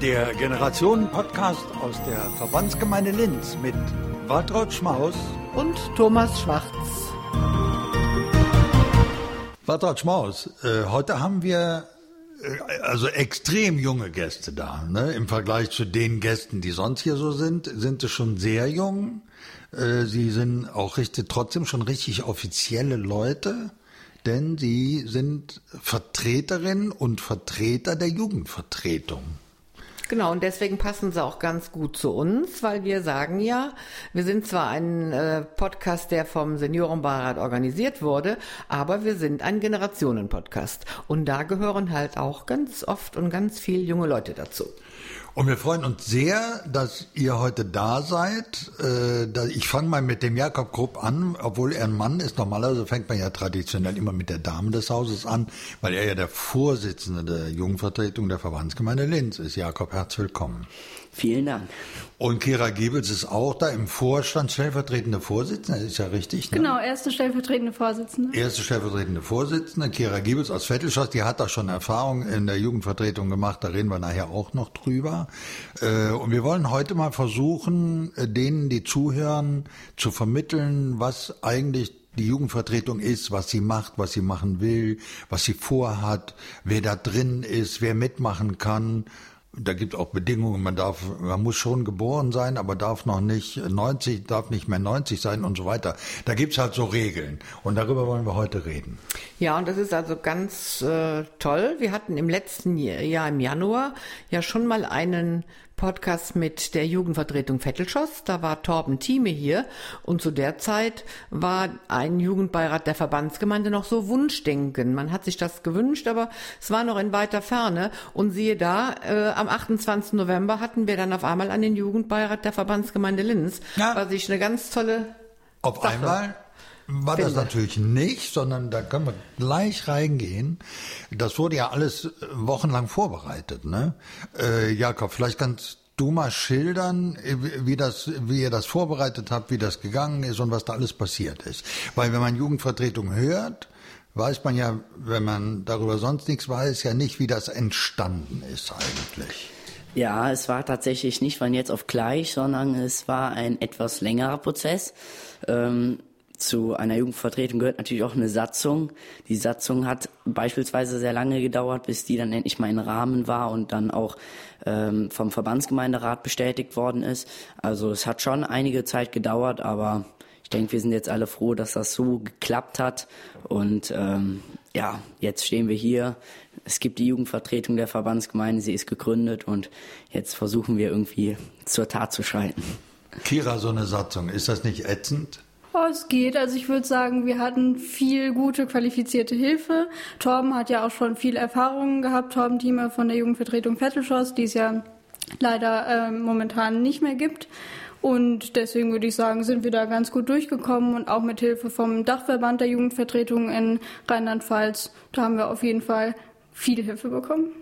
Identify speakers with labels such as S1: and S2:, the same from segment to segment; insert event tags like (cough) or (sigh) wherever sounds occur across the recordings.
S1: Der Generationen-Podcast aus der Verbandsgemeinde Linz mit Waltraud Schmaus
S2: und Thomas Schwarz.
S1: Waltraud Schmaus, äh, heute haben wir äh, also extrem junge Gäste da. Ne? Im Vergleich zu den Gästen, die sonst hier so sind, sind es schon sehr jung. Äh, sie sind auch richtig, trotzdem schon richtig offizielle Leute, denn sie sind Vertreterinnen und Vertreter der Jugendvertretung.
S2: Genau, und deswegen passen sie auch ganz gut zu uns, weil wir sagen ja, wir sind zwar ein äh, Podcast, der vom Seniorenbeirat organisiert wurde, aber wir sind ein Generationen-Podcast. Und da gehören halt auch ganz oft und ganz viel junge Leute dazu.
S1: Und wir freuen uns sehr, dass ihr heute da seid. Äh, ich fange mal mit dem Jakob Grupp an, obwohl er ein Mann ist. Normalerweise fängt man ja traditionell immer mit der Dame des Hauses an, weil er ja der Vorsitzende der Jugendvertretung der Verbandsgemeinde Linz ist. Jakob, herzlich willkommen.
S3: Vielen Dank.
S1: Und Kira Giebels ist auch da im Vorstand stellvertretende Vorsitzende, ist ja richtig?
S4: Ne? Genau, erste stellvertretende Vorsitzende.
S1: Erste stellvertretende Vorsitzende, Kira Giebels aus Vettelschoss, die hat da schon Erfahrung in der Jugendvertretung gemacht, da reden wir nachher auch noch drüber. Äh, und wir wollen heute mal versuchen, äh, denen, die zuhören, zu vermitteln, was eigentlich die Jugendvertretung ist, was sie macht, was sie machen will, was sie vorhat, wer da drin ist, wer mitmachen kann da gibt auch Bedingungen, man darf, man muss schon geboren sein, aber darf noch nicht 90, darf nicht mehr 90 sein und so weiter. Da gibt's halt so Regeln. Und darüber wollen wir heute reden.
S2: Ja, und das ist also ganz äh, toll. Wir hatten im letzten Jahr im Januar ja schon mal einen Podcast mit der Jugendvertretung Vettelschoss. Da war Torben Thieme hier und zu der Zeit war ein Jugendbeirat der Verbandsgemeinde noch so Wunschdenken. Man hat sich das gewünscht, aber es war noch in weiter Ferne. Und siehe da, äh, am 28. November hatten wir dann auf einmal einen Jugendbeirat der Verbandsgemeinde Linz, ja. was ich eine ganz tolle
S1: Auf Sache einmal? War das natürlich nicht, sondern da können wir gleich reingehen. Das wurde ja alles äh, wochenlang vorbereitet. Ne? Äh, Jakob, vielleicht kannst du mal schildern, äh, wie das, wie ihr das vorbereitet habt, wie das gegangen ist und was da alles passiert ist. Weil wenn man Jugendvertretung hört, weiß man ja, wenn man darüber sonst nichts weiß, ja nicht, wie das entstanden ist eigentlich.
S3: Ja, es war tatsächlich nicht von jetzt auf gleich, sondern es war ein etwas längerer Prozess. Ähm, zu einer Jugendvertretung gehört natürlich auch eine Satzung. Die Satzung hat beispielsweise sehr lange gedauert, bis die dann endlich mal in Rahmen war und dann auch ähm, vom Verbandsgemeinderat bestätigt worden ist. Also es hat schon einige Zeit gedauert, aber ich denke, wir sind jetzt alle froh, dass das so geklappt hat. Und ähm, ja, jetzt stehen wir hier. Es gibt die Jugendvertretung der Verbandsgemeinde, sie ist gegründet und jetzt versuchen wir irgendwie zur Tat zu schreiten.
S1: Kira, so eine Satzung, ist das nicht ätzend?
S4: Oh, es geht. Also ich würde sagen, wir hatten viel gute, qualifizierte Hilfe. Torben hat ja auch schon viel Erfahrung gehabt. Torben Thieme von der Jugendvertretung Vettelschoss, die es ja leider äh, momentan nicht mehr gibt. Und deswegen würde ich sagen, sind wir da ganz gut durchgekommen und auch mit Hilfe vom Dachverband der Jugendvertretung in Rheinland-Pfalz, da haben wir auf jeden Fall viel Hilfe bekommen.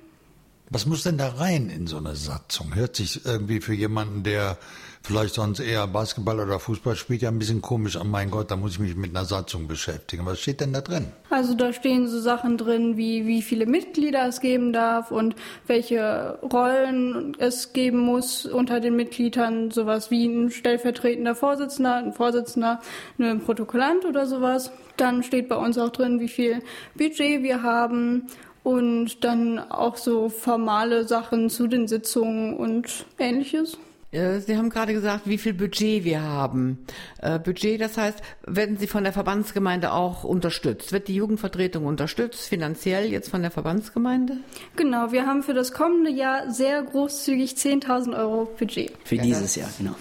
S1: Was muss denn da rein in so eine Satzung? Hört sich irgendwie für jemanden, der vielleicht sonst eher Basketball oder Fußball spielt, ja ein bisschen komisch an. Mein Gott, da muss ich mich mit einer Satzung beschäftigen. Was steht denn da drin?
S4: Also da stehen so Sachen drin, wie wie viele Mitglieder es geben darf und welche Rollen es geben muss unter den Mitgliedern. Sowas wie ein stellvertretender Vorsitzender, ein Vorsitzender, ein Protokollant oder sowas. Dann steht bei uns auch drin, wie viel Budget wir haben und dann auch so formale Sachen zu den Sitzungen und ähnliches.
S2: Äh, Sie haben gerade gesagt, wie viel Budget wir haben. Äh, Budget, das heißt, werden Sie von der Verbandsgemeinde auch unterstützt? Wird die Jugendvertretung unterstützt, finanziell jetzt von der Verbandsgemeinde?
S4: Genau, wir haben für das kommende Jahr sehr großzügig 10.000 Euro Budget.
S3: Für ja, dieses Jahr, genau.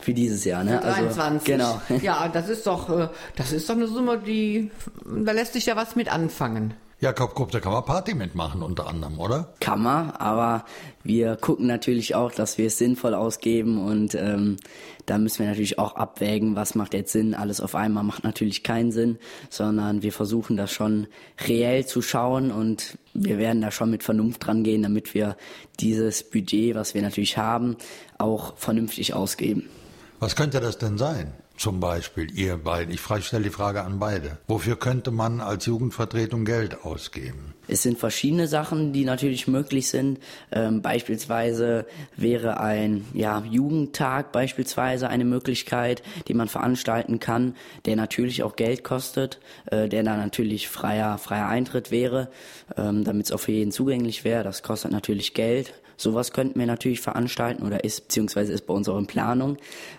S3: Für dieses Jahr, ne?
S2: Also, 23. Genau. Ja, das ist doch, äh, das ist doch eine Summe, die, da lässt sich ja was mit anfangen.
S1: Jakob Grupp, da kann man Party mitmachen unter anderem, oder?
S3: Kann man, aber wir gucken natürlich auch, dass wir es sinnvoll ausgeben und ähm, da müssen wir natürlich auch abwägen, was macht jetzt Sinn. Alles auf einmal macht natürlich keinen Sinn, sondern wir versuchen das schon reell zu schauen und wir werden da schon mit Vernunft dran gehen, damit wir dieses Budget, was wir natürlich haben, auch vernünftig ausgeben.
S1: Was könnte das denn sein? Zum Beispiel, ihr beiden? Ich stelle die Frage an beide. Wofür könnte man als Jugendvertretung Geld ausgeben?
S3: Es sind verschiedene Sachen, die natürlich möglich sind. Ähm, beispielsweise wäre ein ja, Jugendtag beispielsweise eine Möglichkeit, die man veranstalten kann, der natürlich auch Geld kostet, äh, der dann natürlich freier, freier Eintritt wäre, ähm, damit es auch für jeden zugänglich wäre. Das kostet natürlich Geld. Sowas könnten wir natürlich veranstalten oder ist beziehungsweise ist bei uns auch in Planung.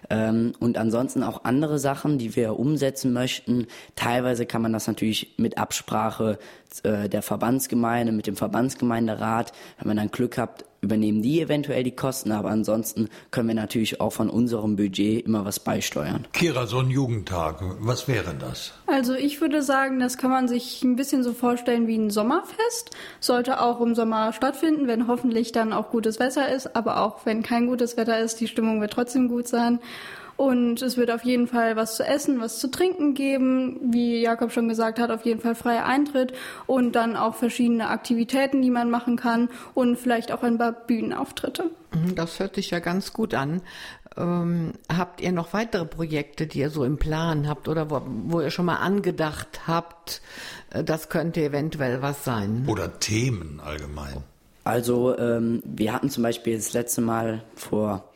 S3: Ähm, und ansonsten auch andere Sachen, die wir umsetzen möchten. Teilweise kann man das natürlich mit Absprache äh, der Verbandsgemeinde, mit dem Verbandsgemeinderat, wenn man dann Glück hat, übernehmen die eventuell die Kosten, aber ansonsten können wir natürlich auch von unserem Budget immer was beisteuern.
S1: Kira, so ein Jugendtag, was wäre das?
S4: Also ich würde sagen, das kann man sich ein bisschen so vorstellen wie ein Sommerfest. Sollte auch im Sommer stattfinden, wenn hoffentlich dann auch gutes Wetter ist, aber auch wenn kein gutes Wetter ist, die Stimmung wird trotzdem gut sein. Und es wird auf jeden Fall was zu essen, was zu trinken geben. Wie Jakob schon gesagt hat, auf jeden Fall freier Eintritt und dann auch verschiedene Aktivitäten, die man machen kann und vielleicht auch ein paar Bühnenauftritte.
S2: Mhm, das hört sich ja ganz gut an. Ähm, habt ihr noch weitere Projekte, die ihr so im Plan habt oder wo, wo ihr schon mal angedacht habt, äh, das könnte eventuell was sein?
S1: Oder Themen allgemein?
S3: Also ähm, wir hatten zum Beispiel das letzte Mal vor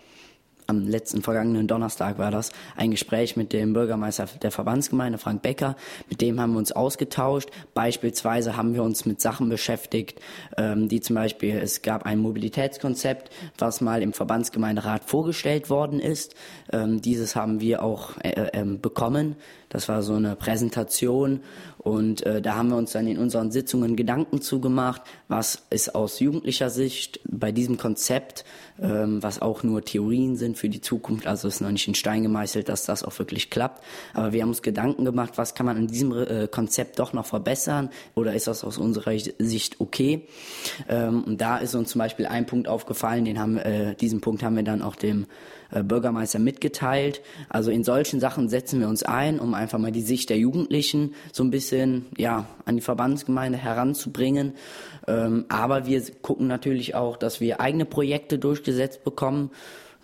S3: am letzten vergangenen Donnerstag war das, ein Gespräch mit dem Bürgermeister der Verbandsgemeinde, Frank Becker. Mit dem haben wir uns ausgetauscht. Beispielsweise haben wir uns mit Sachen beschäftigt, ähm, die zum Beispiel, es gab ein Mobilitätskonzept, was mal im Verbandsgemeinderat vorgestellt worden ist. Ähm, dieses haben wir auch äh, äh, bekommen. Das war so eine Präsentation und äh, da haben wir uns dann in unseren Sitzungen Gedanken zugemacht, was ist aus jugendlicher Sicht bei diesem Konzept, ähm, was auch nur Theorien sind für die Zukunft, also ist noch nicht in Stein gemeißelt, dass das auch wirklich klappt. Aber wir haben uns Gedanken gemacht, was kann man in diesem äh, Konzept doch noch verbessern oder ist das aus unserer Sicht okay? Ähm, und da ist uns zum Beispiel ein Punkt aufgefallen, den haben, äh, diesen Punkt haben wir dann auch dem äh, Bürgermeister mitgeteilt. Also in solchen Sachen setzen wir uns ein, um einfach mal die Sicht der Jugendlichen so ein bisschen ja an die Verbandsgemeinde heranzubringen. Ähm, aber wir gucken natürlich auch, dass wir eigene Projekte durchgesetzt bekommen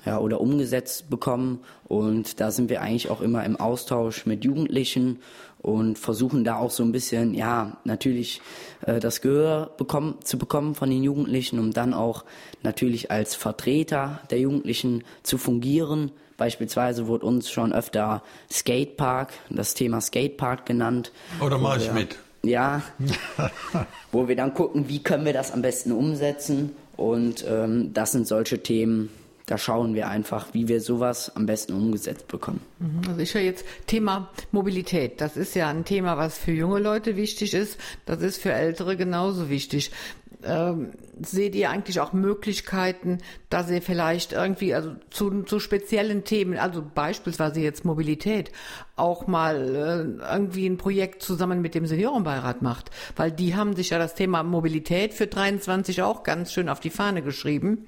S3: ja, oder umgesetzt bekommen. Und da sind wir eigentlich auch immer im Austausch mit Jugendlichen und versuchen da auch so ein bisschen, ja, natürlich äh, das Gehör bekommen, zu bekommen von den Jugendlichen, um dann auch natürlich als Vertreter der Jugendlichen zu fungieren. Beispielsweise wurde uns schon öfter Skatepark, das Thema Skatepark genannt.
S1: Oder mache ich mit?
S3: Ja, (laughs) wo wir dann gucken, wie können wir das am besten umsetzen. Und ähm, das sind solche Themen, da schauen wir einfach, wie wir sowas am besten umgesetzt bekommen.
S2: Mhm. Also ich höre jetzt Thema Mobilität. Das ist ja ein Thema, was für junge Leute wichtig ist. Das ist für Ältere genauso wichtig. Ähm, seht ihr eigentlich auch Möglichkeiten, dass ihr vielleicht irgendwie, also zu, zu speziellen Themen, also beispielsweise jetzt Mobilität, auch mal äh, irgendwie ein Projekt zusammen mit dem Seniorenbeirat macht? Weil die haben sich ja das Thema Mobilität für 23 auch ganz schön auf die Fahne geschrieben.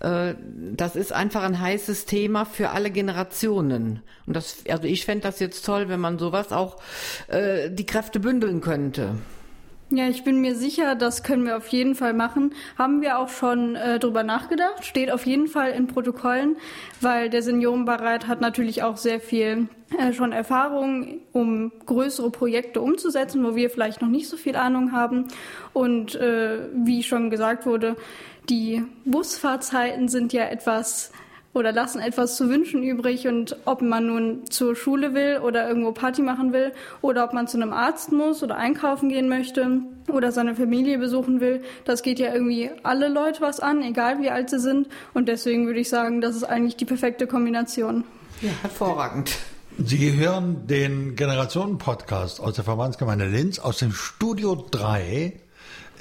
S2: Äh, das ist einfach ein heißes Thema für alle Generationen. Und das, also ich fände das jetzt toll, wenn man sowas auch äh, die Kräfte bündeln könnte.
S4: Ja, ich bin mir sicher, das können wir auf jeden Fall machen. Haben wir auch schon äh, drüber nachgedacht. Steht auf jeden Fall in Protokollen, weil der Seniorenbeirat hat natürlich auch sehr viel äh, schon Erfahrung, um größere Projekte umzusetzen, wo wir vielleicht noch nicht so viel Ahnung haben. Und äh, wie schon gesagt wurde, die Busfahrzeiten sind ja etwas oder lassen etwas zu wünschen übrig und ob man nun zur Schule will oder irgendwo Party machen will oder ob man zu einem Arzt muss oder einkaufen gehen möchte oder seine Familie besuchen will, das geht ja irgendwie alle Leute was an, egal wie alt sie sind und deswegen würde ich sagen, das ist eigentlich die perfekte Kombination.
S2: Ja, hervorragend.
S1: Sie hören den Generationen-Podcast aus der Verbandsgemeinde Linz aus dem Studio 3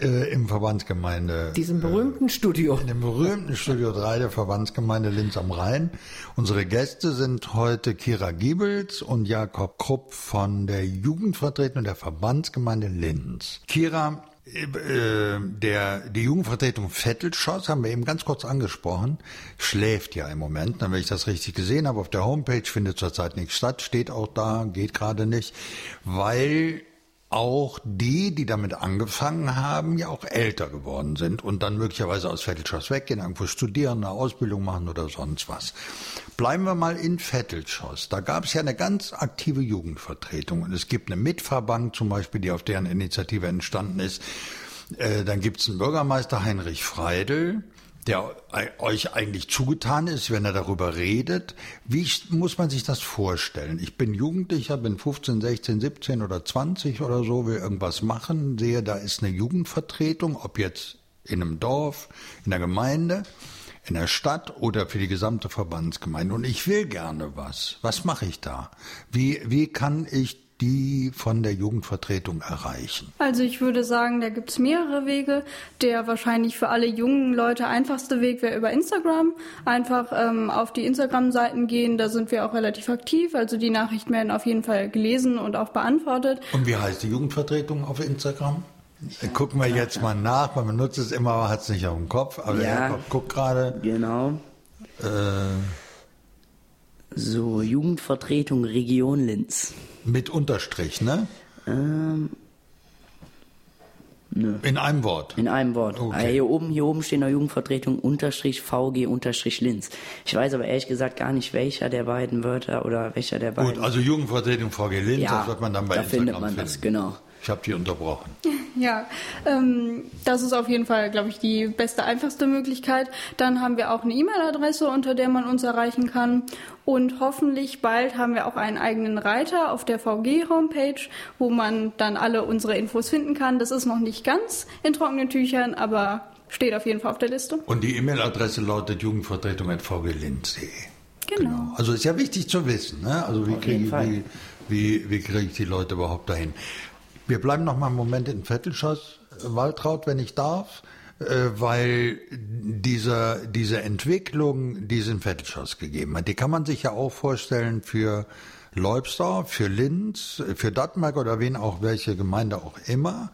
S1: äh, im Verbandsgemeinde.
S2: Diesem berühmten Studio.
S1: In dem berühmten Studio 3 der Verbandsgemeinde Linz am Rhein. Unsere Gäste sind heute Kira Giebels und Jakob Krupp von der Jugendvertretung der Verbandsgemeinde Linz. Kira, äh, der, die Jugendvertretung Vettelschoss, haben wir eben ganz kurz angesprochen, schläft ja im Moment, wenn ich das richtig gesehen habe. Auf der Homepage findet zurzeit nichts statt, steht auch da, geht gerade nicht, weil auch die, die damit angefangen haben, ja auch älter geworden sind und dann möglicherweise aus Vettelschoss weggehen, irgendwo studieren, eine Ausbildung machen oder sonst was. Bleiben wir mal in Vettelschoss. Da gab es ja eine ganz aktive Jugendvertretung und es gibt eine Mitverband zum Beispiel, die auf deren Initiative entstanden ist. Äh, dann gibt es einen Bürgermeister Heinrich Freidel, der euch eigentlich zugetan ist, wenn er darüber redet. Wie muss man sich das vorstellen? Ich bin Jugendlicher, bin 15, 16, 17 oder 20 oder so, will irgendwas machen, sehe, da ist eine Jugendvertretung, ob jetzt in einem Dorf, in der Gemeinde, in der Stadt oder für die gesamte Verbandsgemeinde. Und ich will gerne was. Was mache ich da? Wie, wie kann ich die von der Jugendvertretung erreichen?
S4: Also ich würde sagen, da gibt es mehrere Wege. Der wahrscheinlich für alle jungen Leute einfachste Weg wäre über Instagram. Einfach ähm, auf die Instagram-Seiten gehen, da sind wir auch relativ aktiv. Also die Nachrichten werden auf jeden Fall gelesen und auch beantwortet.
S1: Und wie heißt die Jugendvertretung auf Instagram? Ja. Gucken wir jetzt mal nach, man benutzt es immer, hat es nicht auf dem Kopf, aber ja, guckt gerade.
S3: Genau. Äh, so, Jugendvertretung Region Linz.
S1: Mit Unterstrich, ne? Ähm, Nö. In einem Wort.
S3: In einem Wort. Okay. Ah, hier oben, hier oben steht noch Jugendvertretung Unterstrich VG Unterstrich Linz. Ich weiß aber ehrlich gesagt gar nicht, welcher der beiden Wörter oder welcher der beiden. Gut,
S1: also Jugendvertretung VG Linz,
S3: ja,
S1: das wird man dann bei
S3: da
S1: Instagram
S3: findet man
S1: finden.
S3: das, genau.
S1: Ich habe die unterbrochen. (laughs)
S4: Ja, ähm, das ist auf jeden Fall, glaube ich, die beste, einfachste Möglichkeit. Dann haben wir auch eine E-Mail-Adresse, unter der man uns erreichen kann. Und hoffentlich bald haben wir auch einen eigenen Reiter auf der VG-Homepage, wo man dann alle unsere Infos finden kann. Das ist noch nicht ganz in trockenen Tüchern, aber steht auf jeden Fall auf der Liste.
S1: Und die E-Mail-Adresse lautet jugendvertretung.vglinz.de.
S4: Genau. genau.
S1: Also ist ja wichtig zu wissen. Ne? Also wie kriege wie, wie, wie krieg ich die Leute überhaupt dahin? Wir bleiben noch mal einen Moment in Vettelschoss, Waltraud, wenn ich darf, äh, weil diese, diese Entwicklung, die es in Vettelschoss gegeben. Hat, die kann man sich ja auch vorstellen für Leubsdorf, für Linz, für Dattmark oder wen auch, welche Gemeinde auch immer,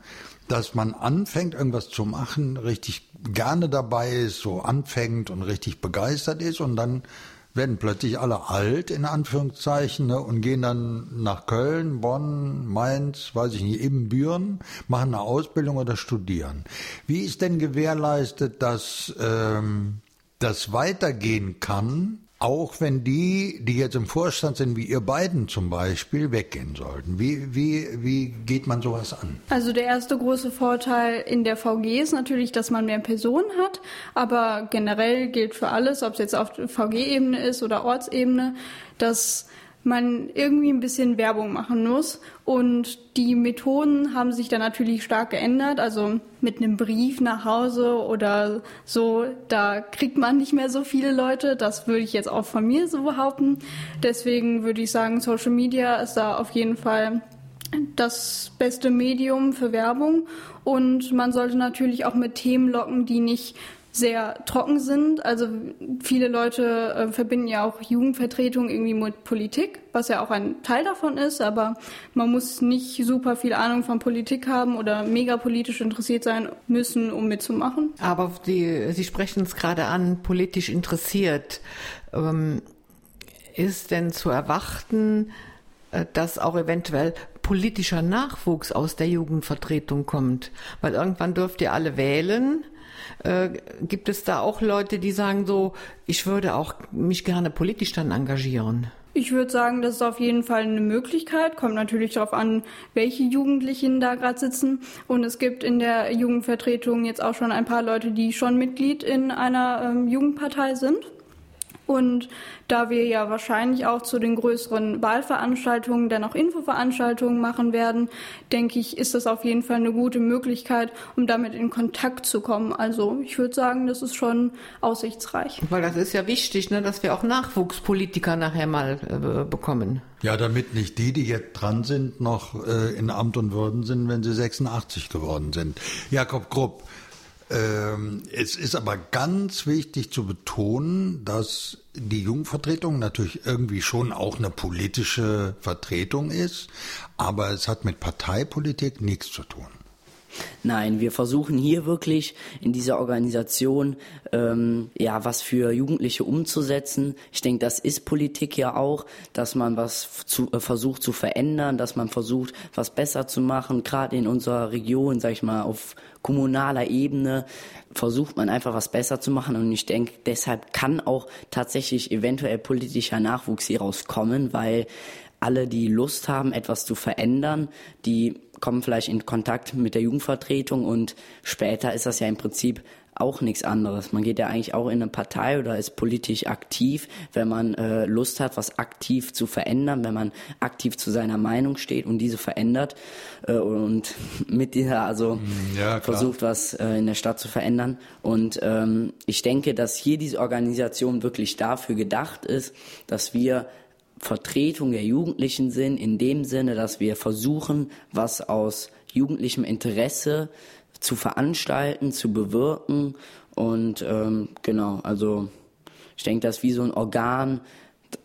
S1: dass man anfängt, irgendwas zu machen, richtig gerne dabei ist, so anfängt und richtig begeistert ist und dann werden plötzlich alle alt, in Anführungszeichen, ne, und gehen dann nach Köln, Bonn, Mainz, weiß ich nicht, Ebenbüren, machen eine Ausbildung oder studieren. Wie ist denn gewährleistet, dass ähm, das weitergehen kann, auch wenn die, die jetzt im Vorstand sind, wie ihr beiden zum Beispiel, weggehen sollten. Wie, wie, wie geht man sowas an?
S4: Also der erste große Vorteil in der VG ist natürlich, dass man mehr Personen hat, aber generell gilt für alles, ob es jetzt auf VG-Ebene ist oder Ortsebene, dass man irgendwie ein bisschen Werbung machen muss. Und die Methoden haben sich dann natürlich stark geändert. Also mit einem Brief nach Hause oder so, da kriegt man nicht mehr so viele Leute. Das würde ich jetzt auch von mir so behaupten. Deswegen würde ich sagen, Social Media ist da auf jeden Fall das beste Medium für Werbung und man sollte natürlich auch mit Themen locken, die nicht sehr trocken sind. Also viele Leute äh, verbinden ja auch Jugendvertretung irgendwie mit Politik, was ja auch ein Teil davon ist, aber man muss nicht super viel Ahnung von Politik haben oder mega politisch interessiert sein müssen, um mitzumachen.
S2: Aber die, Sie sprechen es gerade an, politisch interessiert. Ähm, ist denn zu erwarten, äh, dass auch eventuell politischer Nachwuchs aus der Jugendvertretung kommt? Weil irgendwann dürft ihr alle wählen äh, gibt es da auch Leute, die sagen so, ich würde auch mich gerne politisch dann engagieren?
S4: Ich würde sagen, das ist auf jeden Fall eine Möglichkeit. Kommt natürlich darauf an, welche Jugendlichen da gerade sitzen. Und es gibt in der Jugendvertretung jetzt auch schon ein paar Leute, die schon Mitglied in einer ähm, Jugendpartei sind. Und da wir ja wahrscheinlich auch zu den größeren Wahlveranstaltungen dann auch Infoveranstaltungen machen werden, denke ich, ist das auf jeden Fall eine gute Möglichkeit, um damit in Kontakt zu kommen. Also ich würde sagen, das ist schon aussichtsreich.
S2: Weil das ist ja wichtig, ne, dass wir auch Nachwuchspolitiker nachher mal äh, bekommen.
S1: Ja, damit nicht die, die jetzt dran sind, noch äh, in Amt und Würden sind, wenn sie 86 geworden sind. Jakob Grupp, ähm, es ist aber ganz wichtig zu betonen, dass die Jungvertretung natürlich irgendwie schon auch eine politische Vertretung ist, aber es hat mit Parteipolitik nichts zu tun.
S3: Nein, wir versuchen hier wirklich in dieser Organisation ähm, ja was für Jugendliche umzusetzen. Ich denke, das ist Politik ja auch, dass man was zu, äh, versucht zu verändern, dass man versucht, was besser zu machen. Gerade in unserer Region, sag ich mal, auf kommunaler Ebene versucht man einfach was besser zu machen. Und ich denke, deshalb kann auch tatsächlich eventuell politischer Nachwuchs hieraus kommen, weil alle, die Lust haben, etwas zu verändern, die kommen vielleicht in Kontakt mit der Jugendvertretung und später ist das ja im Prinzip auch nichts anderes. Man geht ja eigentlich auch in eine Partei oder ist politisch aktiv, wenn man äh, Lust hat, was aktiv zu verändern, wenn man aktiv zu seiner Meinung steht und diese verändert äh, und (laughs) mit dieser also
S1: hm, ja,
S3: versucht, was äh, in der Stadt zu verändern. Und ähm, ich denke, dass hier diese Organisation wirklich dafür gedacht ist, dass wir Vertretung der Jugendlichen sind, in dem Sinne, dass wir versuchen, was aus jugendlichem Interesse zu veranstalten, zu bewirken. Und ähm, genau, also ich denke, das ist wie so ein Organ,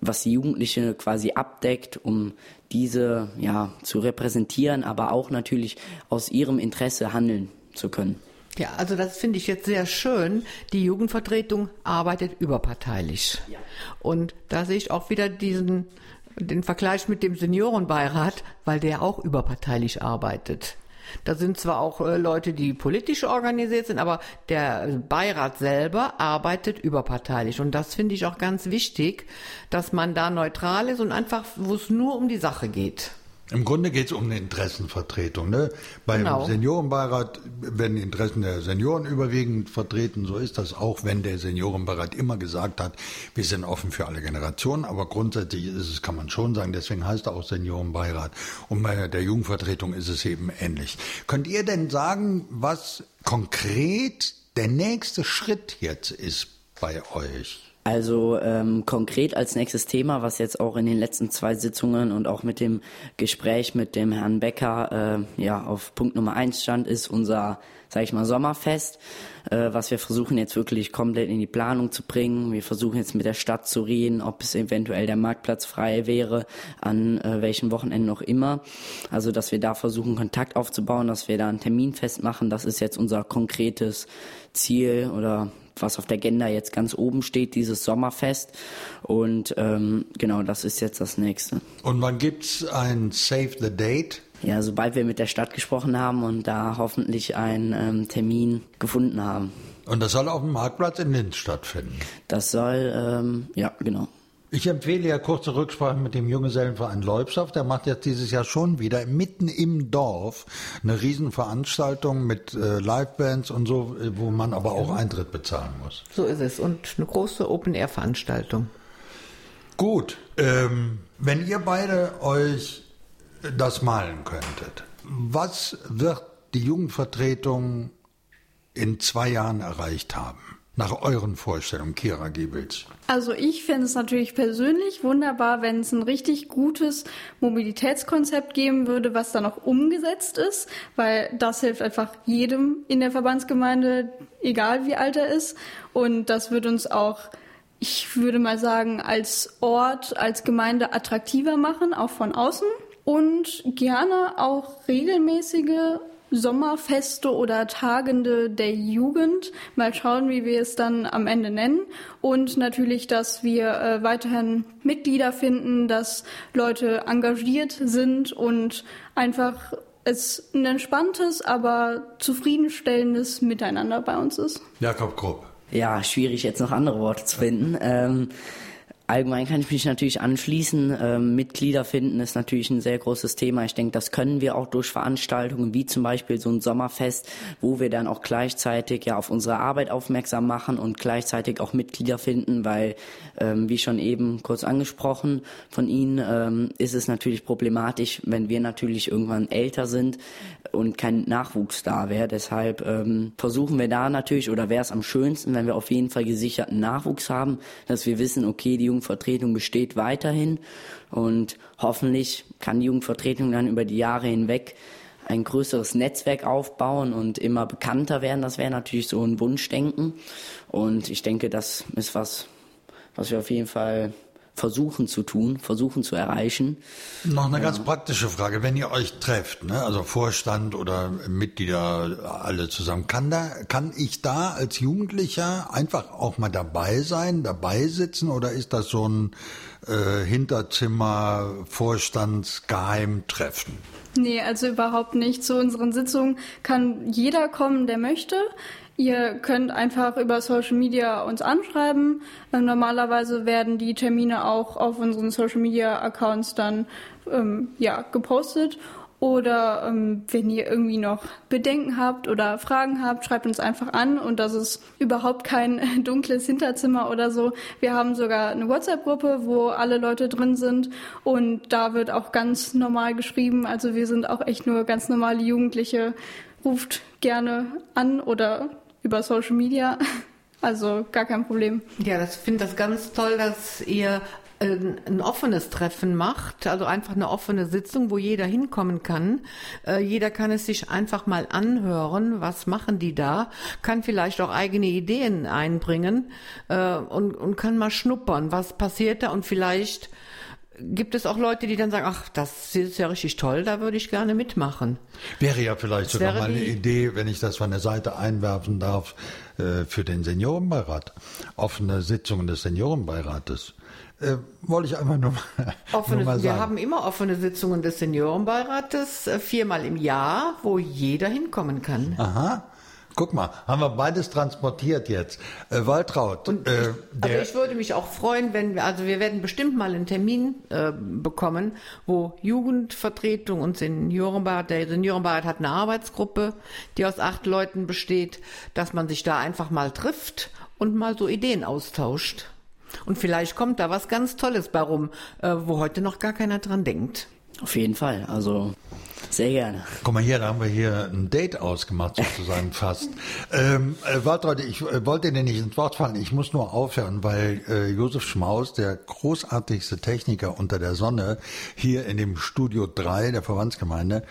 S3: was die Jugendliche quasi abdeckt, um diese ja zu repräsentieren, aber auch natürlich aus ihrem Interesse handeln zu können.
S2: Ja, also das finde ich jetzt sehr schön. Die Jugendvertretung arbeitet überparteilich. Ja. Und da sehe ich auch wieder diesen, den Vergleich mit dem Seniorenbeirat, weil der auch überparteilich arbeitet. Da sind zwar auch äh, Leute, die politisch organisiert sind, aber der Beirat selber arbeitet überparteilich. Und das finde ich auch ganz wichtig, dass man da neutral ist und einfach, wo es nur um die Sache geht.
S1: Im Grunde geht es um eine Interessenvertretung. Ne? Beim genau. Seniorenbeirat werden die Interessen der Senioren überwiegend vertreten. So ist das auch, wenn der Seniorenbeirat immer gesagt hat, wir sind offen für alle Generationen. Aber grundsätzlich ist es, kann man schon sagen, deswegen heißt er auch Seniorenbeirat. Und bei der Jugendvertretung ist es eben ähnlich. Könnt ihr denn sagen, was konkret der nächste Schritt jetzt ist bei euch?
S3: Also ähm, konkret als nächstes Thema, was jetzt auch in den letzten zwei Sitzungen und auch mit dem Gespräch mit dem Herrn Becker äh, ja auf Punkt Nummer eins stand, ist unser, sag ich mal, Sommerfest, äh, was wir versuchen jetzt wirklich komplett in die Planung zu bringen. Wir versuchen jetzt mit der Stadt zu reden, ob es eventuell der Marktplatz frei wäre, an äh, welchen Wochenenden noch immer. Also dass wir da versuchen, Kontakt aufzubauen, dass wir da einen Termin festmachen. Das ist jetzt unser konkretes Ziel oder was auf der Agenda jetzt ganz oben steht, dieses Sommerfest. Und ähm, genau, das ist jetzt das nächste.
S1: Und wann gibt's ein Save the Date?
S3: Ja, sobald wir mit der Stadt gesprochen haben und da hoffentlich einen ähm, Termin gefunden haben.
S1: Und das soll auf dem Marktplatz in Linz stattfinden?
S3: Das soll, ähm, ja, genau.
S1: Ich empfehle ja kurze Rücksprache mit dem Junggesellenverein Leubschaft. Der macht jetzt dieses Jahr schon wieder mitten im Dorf eine Riesenveranstaltung mit äh, Livebands und so, äh, wo man aber auch Eintritt bezahlen muss.
S2: So ist es. Und eine große Open-Air-Veranstaltung.
S1: Gut. Ähm, wenn ihr beide euch das malen könntet, was wird die Jugendvertretung in zwei Jahren erreicht haben? Nach euren Vorstellungen, Kira Giebels.
S4: Also ich fände es natürlich persönlich wunderbar, wenn es ein richtig gutes Mobilitätskonzept geben würde, was dann auch umgesetzt ist, weil das hilft einfach jedem in der Verbandsgemeinde, egal wie alt er ist. Und das wird uns auch, ich würde mal sagen, als Ort, als Gemeinde attraktiver machen, auch von außen. Und gerne auch regelmäßige Sommerfeste oder Tagende der Jugend. Mal schauen, wie wir es dann am Ende nennen. Und natürlich, dass wir äh, weiterhin Mitglieder finden, dass Leute engagiert sind und einfach es ein entspanntes, aber zufriedenstellendes Miteinander bei uns ist.
S1: Jakob Grupp.
S3: Ja, schwierig jetzt noch andere Worte zu finden. Ähm, Allgemein kann ich mich natürlich anschließen. Ähm, Mitglieder finden ist natürlich ein sehr großes Thema. Ich denke, das können wir auch durch Veranstaltungen wie zum Beispiel so ein Sommerfest, wo wir dann auch gleichzeitig ja auf unsere Arbeit aufmerksam machen und gleichzeitig auch Mitglieder finden, weil, ähm, wie schon eben kurz angesprochen von Ihnen, ähm, ist es natürlich problematisch, wenn wir natürlich irgendwann älter sind und kein Nachwuchs da wäre. Deshalb ähm, versuchen wir da natürlich, oder wäre es am schönsten, wenn wir auf jeden Fall gesicherten Nachwuchs haben, dass wir wissen, okay, die Jugendvertretung besteht weiterhin und hoffentlich kann die Jugendvertretung dann über die Jahre hinweg ein größeres Netzwerk aufbauen und immer bekannter werden. Das wäre natürlich so ein Wunschdenken. Und ich denke, das ist was, was wir auf jeden Fall versuchen zu tun, versuchen zu erreichen.
S1: Noch eine ganz praktische Frage. Wenn ihr euch trefft, ne, also Vorstand oder Mitglieder alle zusammen, kann da, kann ich da als Jugendlicher einfach auch mal dabei sein, dabei sitzen oder ist das so ein äh, Hinterzimmer Vorstandsgeheimtreffen?
S4: Nee, also überhaupt nicht. Zu unseren Sitzungen kann jeder kommen, der möchte. Ihr könnt einfach über Social Media uns anschreiben. Ähm, normalerweise werden die Termine auch auf unseren Social Media Accounts dann ähm, ja, gepostet. Oder ähm, wenn ihr irgendwie noch Bedenken habt oder Fragen habt, schreibt uns einfach an. Und das ist überhaupt kein (laughs) dunkles Hinterzimmer oder so. Wir haben sogar eine WhatsApp-Gruppe, wo alle Leute drin sind. Und da wird auch ganz normal geschrieben. Also wir sind auch echt nur ganz normale Jugendliche. Ruft gerne an oder über Social Media. (laughs) Also gar kein Problem.
S2: Ja, das finde das ganz toll, dass ihr ein, ein, offenes Treffen macht, also einfach eine offene Sitzung, wo jeder hinkommen kann. Äh, jeder kann es sich einfach mal anhören, was machen die da, kann vielleicht auch eigene Ideen einbringen äh, und, und kann mal schnuppern, was passiert da und vielleicht gibt es auch Leute, die dann sagen, ach, das ist ja richtig toll, da würde ich gerne mitmachen.
S1: Wäre ja vielleicht das sogar mal eine Idee, wenn ich das von der Seite einwerfen darf, äh, für den Seniorenbeirat. Offene Sitzungen des Seniorenbeirates. Äh, wollte ich einfach nur mal, (laughs)
S2: offene,
S1: nur mal.
S2: Wir haben immer offene Sitzungen des Seniorenbeirates, äh, viermal im Jahr, wo jeder hinkommen kann.
S1: Aha. Guck mal, haben wir beides transportiert jetzt. Äh, Waltraud.
S2: Und äh, ich, also ich würde mich auch freuen, wenn wir, also wir werden bestimmt mal einen Termin äh, bekommen, wo Jugendvertretung und Seniorenbeirat, der Seniorenbeirat hat eine Arbeitsgruppe, die aus acht Leuten besteht, dass man sich da einfach mal trifft und mal so Ideen austauscht. Und vielleicht kommt da was ganz Tolles bei rum, äh, wo heute noch gar keiner dran denkt.
S3: Auf jeden Fall. Also sehr gerne.
S1: Guck mal hier, da haben wir hier ein Date ausgemacht, sozusagen (laughs) fast. Ähm, äh, Waltraud, ich äh, wollte dir nicht ins Wort fallen, ich muss nur aufhören, weil äh, Josef Schmaus, der großartigste Techniker unter der Sonne, hier in dem Studio 3 der Verbandsgemeinde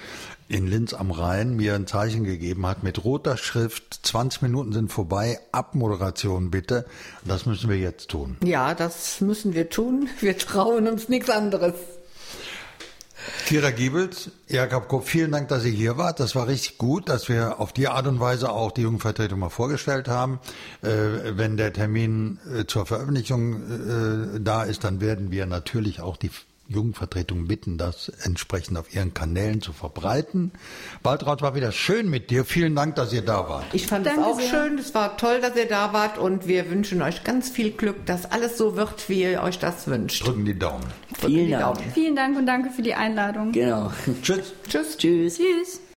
S1: in Linz am Rhein mir ein Zeichen gegeben hat mit roter Schrift, 20 Minuten sind vorbei, Abmoderation bitte. Das müssen wir jetzt tun.
S2: Ja, das müssen wir tun. Wir trauen uns nichts anderes.
S1: Kira Giebels, Jakob Kopp, vielen Dank, dass ihr hier wart. Das war richtig gut, dass wir auf die Art und Weise auch die Jugendvertretung mal vorgestellt haben. Äh, wenn der Termin äh, zur Veröffentlichung äh, da ist, dann werden wir natürlich auch die Jugendvertretung bitten, das entsprechend auf ihren Kanälen zu verbreiten. Waltraud war wieder schön mit dir. Vielen Dank, dass ihr da wart.
S2: Ich fand es auch sehr. schön. Es war toll, dass ihr da wart und wir wünschen euch ganz viel Glück, dass alles so wird, wie ihr euch das wünscht.
S1: Drücken die Daumen.
S3: Drücken Vielen
S4: die
S3: Dank.
S4: Daumen. Vielen Dank und danke für die Einladung.
S3: Genau.
S1: Tschüss.
S3: Tschüss. Tschüss.
S4: Tschüss.